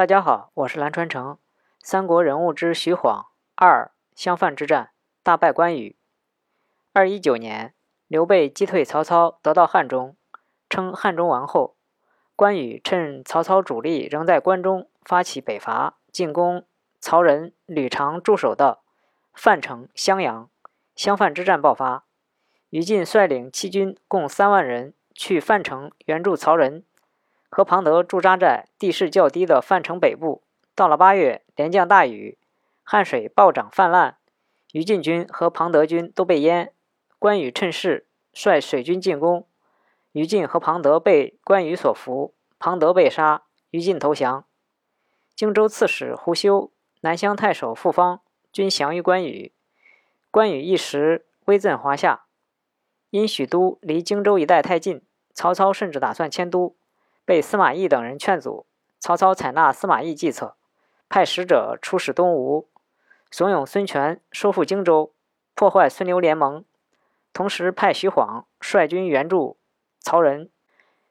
大家好，我是蓝传承。三国人物之徐晃二襄樊之战大败关羽。二一九年，刘备击退曹操，得到汉中，称汉中王后。关羽趁曹操主力仍在关中，发起北伐，进攻曹仁、吕长驻守的范城、襄阳。襄樊之战爆发，于禁率领七军共三万人去范城援助曹仁。和庞德驻扎在地势较低的范城北部。到了八月，连降大雨，汉水暴涨泛滥，于禁军和庞德军都被淹。关羽趁势率水军进攻，于禁和庞德被关羽所俘，庞德被杀，于禁投降。荆州刺史胡修、南乡太守傅方均降于关羽。关羽一时威震华夏，因许都离荆州一带太近，曹操甚至打算迁都。被司马懿等人劝阻，曹操采纳司马懿计策，派使者出使东吴，怂恿孙权收复荆州，破坏孙刘联盟，同时派徐晃率军援助曹仁。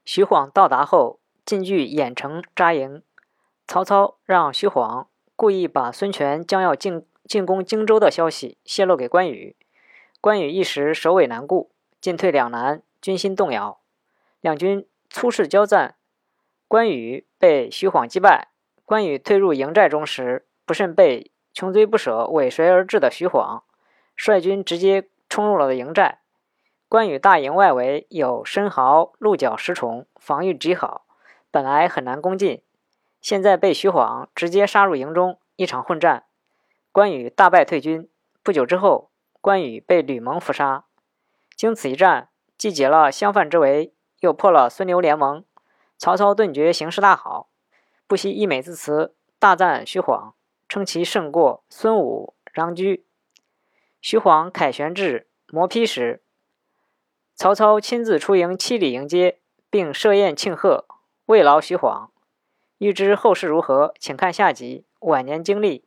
徐晃到达后，进据郾城扎营。曹操让徐晃故意把孙权将要进进攻荆州的消息泄露给关羽，关羽一时首尾难顾，进退两难，军心动摇，两军初次交战。关羽被徐晃击败。关羽退入营寨中时，不慎被穷追不舍、尾随而至的徐晃率军直接冲入了营寨。关羽大营外围有深壕、鹿角石虫，防御极好，本来很难攻进。现在被徐晃直接杀入营中，一场混战，关羽大败退军。不久之后，关羽被吕蒙伏杀。经此一战，既解了襄樊之围，又破了孙刘联盟。曹操顿觉形势大好，不惜溢美之词，大赞徐晃，称其胜过孙武、张居。徐晃凯旋至磨坯时，曹操亲自出营七里迎接，并设宴庆贺，慰劳徐晃。欲知后事如何，请看下集。晚年经历。